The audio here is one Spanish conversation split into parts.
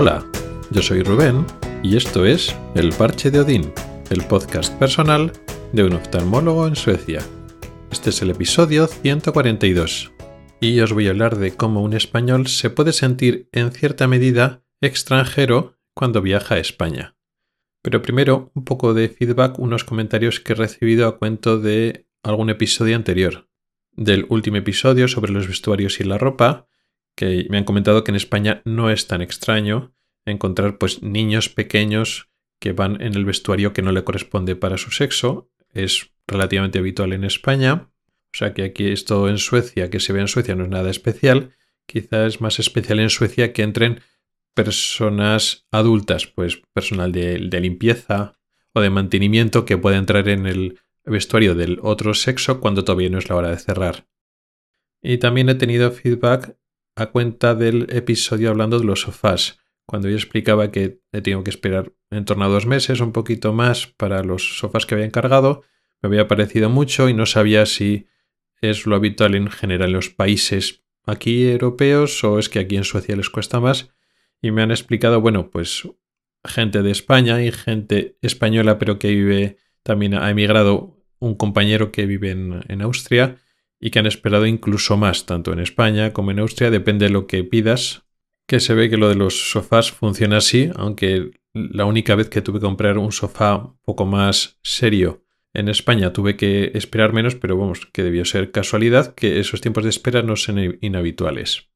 Hola, yo soy Rubén y esto es El Parche de Odín, el podcast personal de un oftalmólogo en Suecia. Este es el episodio 142 y os voy a hablar de cómo un español se puede sentir en cierta medida extranjero cuando viaja a España. Pero primero un poco de feedback, unos comentarios que he recibido a cuento de algún episodio anterior. Del último episodio sobre los vestuarios y la ropa, que me han comentado que en España no es tan extraño encontrar pues niños pequeños que van en el vestuario que no le corresponde para su sexo. Es relativamente habitual en España. O sea que aquí esto en Suecia, que se ve en Suecia, no es nada especial. Quizás es más especial en Suecia que entren personas adultas, pues personal de, de limpieza o de mantenimiento que puede entrar en el vestuario del otro sexo cuando todavía no es la hora de cerrar. Y también he tenido feedback a cuenta del episodio hablando de los sofás, cuando yo explicaba que he tenido que esperar en torno a dos meses, un poquito más, para los sofás que había encargado, me había parecido mucho y no sabía si es lo habitual en general en los países aquí europeos o es que aquí en Suecia les cuesta más. Y me han explicado, bueno, pues gente de España y gente española, pero que vive, también ha emigrado un compañero que vive en, en Austria y que han esperado incluso más, tanto en España como en Austria, depende de lo que pidas, que se ve que lo de los sofás funciona así, aunque la única vez que tuve que comprar un sofá un poco más serio en España tuve que esperar menos, pero vamos, que debió ser casualidad que esos tiempos de espera no sean inhabituales.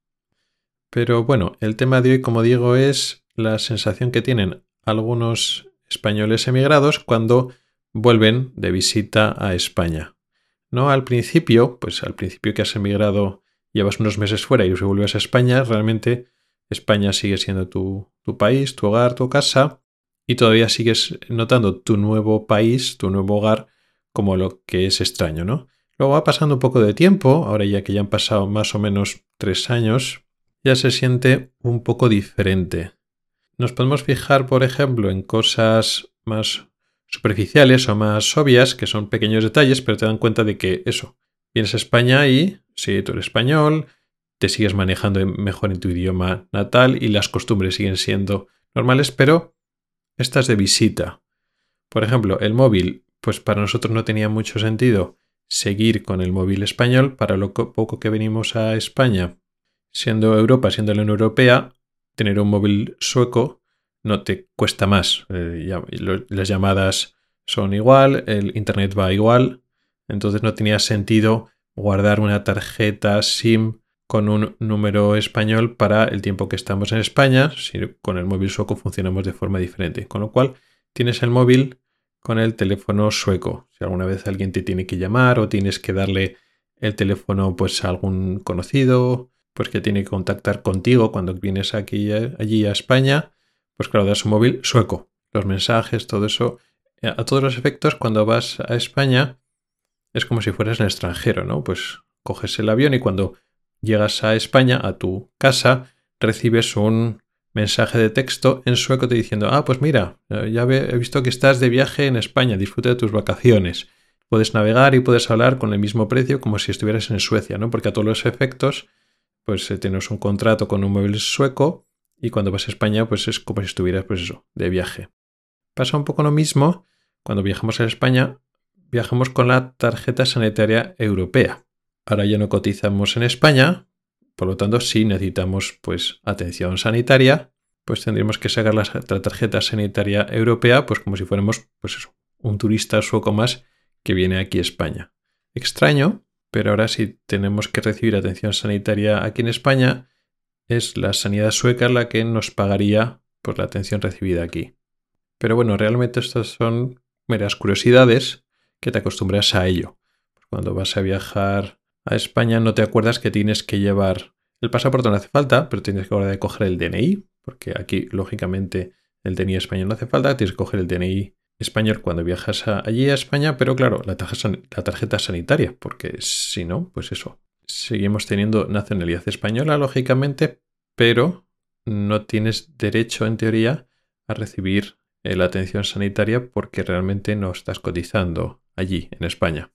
Pero bueno, el tema de hoy, como digo, es la sensación que tienen algunos españoles emigrados cuando vuelven de visita a España. No al principio, pues al principio que has emigrado, llevas unos meses fuera y vuelves a España, realmente España sigue siendo tu, país, tu hogar, tu casa, y todavía sigues notando tu nuevo país, tu nuevo hogar, como lo que es extraño, ¿no? Luego va pasando un poco de tiempo, ahora ya que ya han pasado más o menos tres años, ya se siente un poco diferente. Nos podemos fijar, por ejemplo, en cosas más superficiales o más obvias, que son pequeños detalles, pero te dan cuenta de que eso, vienes a España y, si tú eres español, te sigues manejando mejor en tu idioma natal y las costumbres siguen siendo normales, pero estás de visita. Por ejemplo, el móvil, pues para nosotros no tenía mucho sentido seguir con el móvil español, para lo poco que venimos a España, siendo Europa, siendo la Unión Europea, tener un móvil sueco no te cuesta más. Eh, las llamadas son igual, el internet va igual, entonces no tenía sentido guardar una tarjeta SIM con un número español para el tiempo que estamos en España, si con el móvil sueco funcionamos de forma diferente. Con lo cual, tienes el móvil con el teléfono sueco. Si alguna vez alguien te tiene que llamar o tienes que darle el teléfono pues a algún conocido, pues que tiene que contactar contigo cuando vienes aquí allí a España, pues claro, das un móvil sueco. Los mensajes, todo eso, eh, a todos los efectos, cuando vas a España, es como si fueras en extranjero, ¿no? Pues coges el avión y cuando llegas a España, a tu casa, recibes un mensaje de texto en sueco te diciendo, ah, pues mira, eh, ya he visto que estás de viaje en España, disfruta de tus vacaciones. Puedes navegar y puedes hablar con el mismo precio como si estuvieras en Suecia, ¿no? Porque a todos los efectos, pues eh, tienes un contrato con un móvil sueco y cuando vas a España, pues es como si estuvieras, pues eso, de viaje. Pasa un poco lo mismo cuando viajamos a España, viajamos con la tarjeta sanitaria europea. Ahora ya no cotizamos en España, por lo tanto, si necesitamos pues atención sanitaria, pues tendríamos que sacar la tarjeta sanitaria europea, pues como si fuéramos, pues un turista sueco más que viene aquí a España. Extraño, pero ahora si tenemos que recibir atención sanitaria aquí en España, es la sanidad sueca la que nos pagaría por la atención recibida aquí. Pero bueno, realmente estas son meras curiosidades que te acostumbras a ello. Cuando vas a viajar a España no te acuerdas que tienes que llevar el pasaporte no hace falta, pero tienes que ahora coger el DNI, porque aquí lógicamente el DNI español no hace falta, tienes que coger el DNI español cuando viajas allí a España, pero claro, la tarjeta sanitaria, porque si no, pues eso, seguimos teniendo nacionalidad española, lógicamente, pero no tienes derecho, en teoría, a recibir eh, la atención sanitaria porque realmente no estás cotizando allí, en España.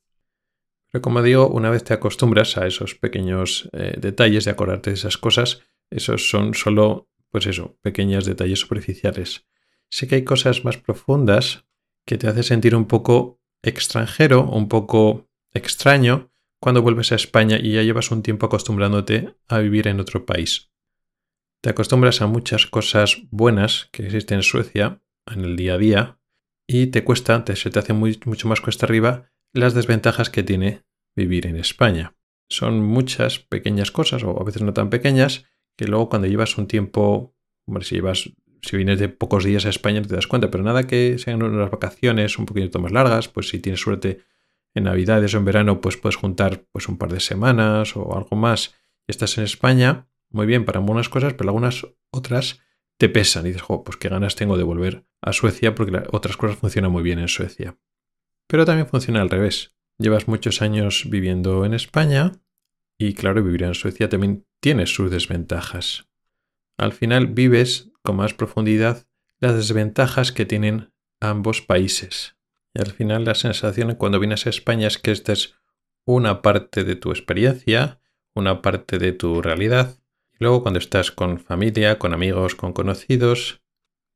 Pero como digo, una vez te acostumbras a esos pequeños eh, detalles de acordarte de esas cosas, esos son solo pues eso, pequeños detalles superficiales. Sé que hay cosas más profundas que te hacen sentir un poco extranjero, un poco extraño cuando vuelves a España y ya llevas un tiempo acostumbrándote a vivir en otro país. Te acostumbras a muchas cosas buenas que existen en Suecia en el día a día y te cuesta, te, se te hace mucho más cuesta arriba las desventajas que tiene vivir en España. Son muchas pequeñas cosas, o a veces no tan pequeñas, que luego cuando llevas un tiempo, hombre, si llevas, si vienes de pocos días a España no te das cuenta, pero nada que sean unas vacaciones un poquito más largas, pues si tienes suerte en Navidades o en verano, pues puedes juntar pues un par de semanas o algo más y estás en España, muy bien para algunas cosas, pero algunas otras te pesan y dices, pues qué ganas tengo de volver a Suecia porque otras cosas funcionan muy bien en Suecia. Pero también funciona al revés. Llevas muchos años viviendo en España y claro, vivir en Suecia también tiene sus desventajas. Al final vives con más profundidad las desventajas que tienen ambos países. Y al final la sensación cuando vienes a España es que esta es una parte de tu experiencia, una parte de tu realidad. Luego cuando estás con familia, con amigos, con conocidos,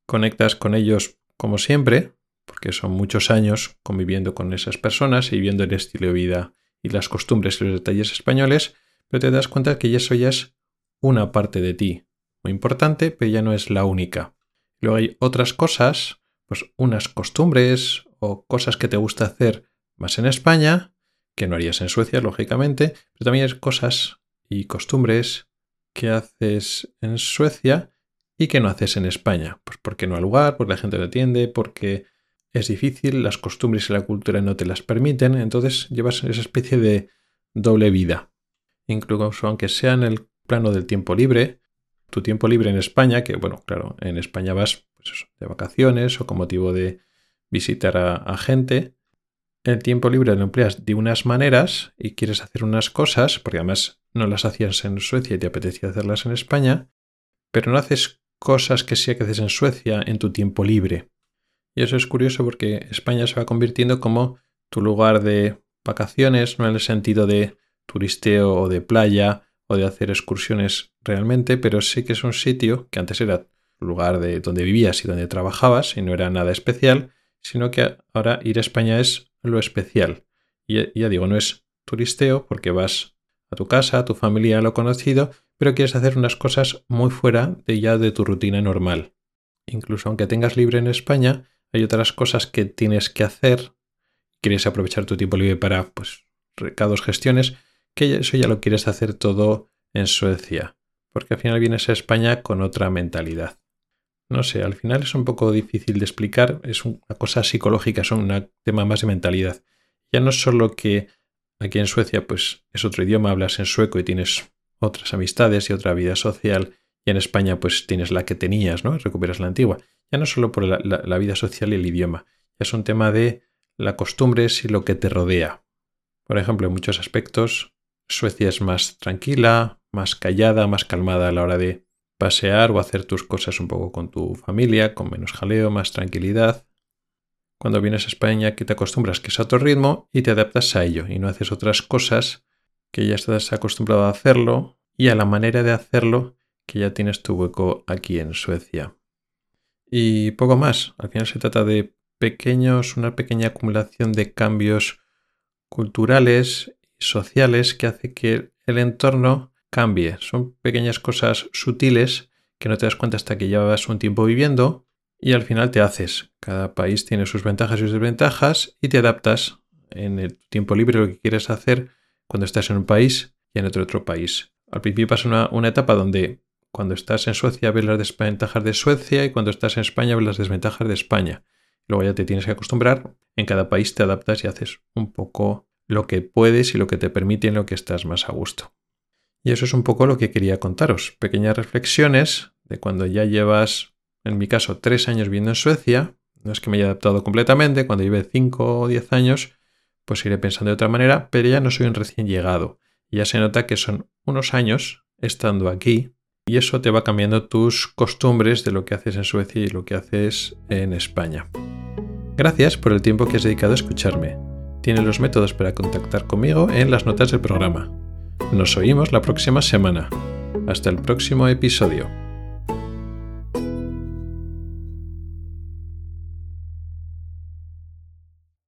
conectas con ellos como siempre, porque son muchos años conviviendo con esas personas y viendo el estilo de vida y las costumbres y los detalles españoles, pero te das cuenta que eso ya es una parte de ti, muy importante, pero ya no es la única. Luego hay otras cosas, pues unas costumbres o cosas que te gusta hacer más en España, que no harías en Suecia, lógicamente, pero también hay cosas y costumbres que haces en Suecia y que no haces en España. Pues porque no hay lugar, porque la gente no entiende, porque es difícil, las costumbres y la cultura no te las permiten, entonces llevas esa especie de doble vida. Incluso aunque sea en el plano del tiempo libre, tu tiempo libre en España, que bueno, claro, en España vas pues de vacaciones o con motivo de visitar a, gente, el tiempo libre lo empleas de unas maneras y quieres hacer unas cosas, porque además no las hacías en Suecia y te apetecía hacerlas en España, pero no haces cosas que sí que haces en Suecia en tu tiempo libre. Y eso es curioso porque España se va convirtiendo como tu lugar de vacaciones, no en el sentido de turisteo o de playa o de hacer excursiones realmente, pero sí que es un sitio que antes era lugar de donde vivías y donde trabajabas y no era nada especial, sino que ahora ir a España es lo especial. Y ya digo, no es turisteo porque vas a tu casa, a tu familia, a lo conocido, pero quieres hacer unas cosas muy fuera de ya de tu rutina normal. Incluso aunque tengas libre en España, hay otras cosas que tienes que hacer, quieres aprovechar tu tiempo libre para, pues, recados, gestiones, que eso ya lo quieres hacer todo en Suecia, porque al final vienes a España con otra mentalidad. No sé, al final es un poco difícil de explicar, es una cosa psicológica, es un tema más de mentalidad. Ya no es solo que aquí en Suecia pues es otro idioma, hablas en sueco y tienes otras amistades y otra vida social, y en España pues tienes la que tenías, ¿no? Recuperas la antigua ya no solo por la, vida social y el idioma, es un tema de la costumbre y lo que te rodea. Por ejemplo, en muchos aspectos, Suecia es más tranquila, más callada, más calmada a la hora de pasear o hacer tus cosas un poco con tu familia, con menos jaleo, más tranquilidad. Cuando vienes a España que te acostumbras que es a otro ritmo y te adaptas a ello y no haces otras cosas que ya estás acostumbrado a hacerlo y a la manera de hacerlo que ya tienes tu hueco aquí en Suecia y poco más. Al final se trata de pequeños, una pequeña acumulación de cambios culturales y sociales que hace que el entorno cambie. Son pequeñas cosas sutiles que no te das cuenta hasta que llevas un tiempo viviendo y al final te haces. Cada país tiene sus ventajas y sus desventajas y te adaptas en el tiempo libre lo que quieres hacer cuando estás en un país y en otro, otro país. Al principio pasa una, una etapa donde cuando estás en Suecia ves las desventajas de Suecia y cuando estás en España ves las desventajas de España. Luego ya te tienes que acostumbrar. En cada país te adaptas y haces un poco lo que puedes y lo que te permite en lo que estás más a gusto. Y eso es un poco lo que quería contaros. Pequeñas reflexiones de cuando ya llevas, en mi caso, tres años viviendo en Suecia. No es que me haya adaptado completamente. Cuando lleve cinco o diez años, pues iré pensando de otra manera, pero ya no soy un recién llegado. Ya se nota que son unos años estando aquí y eso te va cambiando tus costumbres de lo que haces en Suecia y lo que haces en España. Gracias por el tiempo que has dedicado a escucharme. Tienes los métodos para contactar conmigo en las notas del programa. Nos oímos la próxima semana. Hasta el próximo episodio.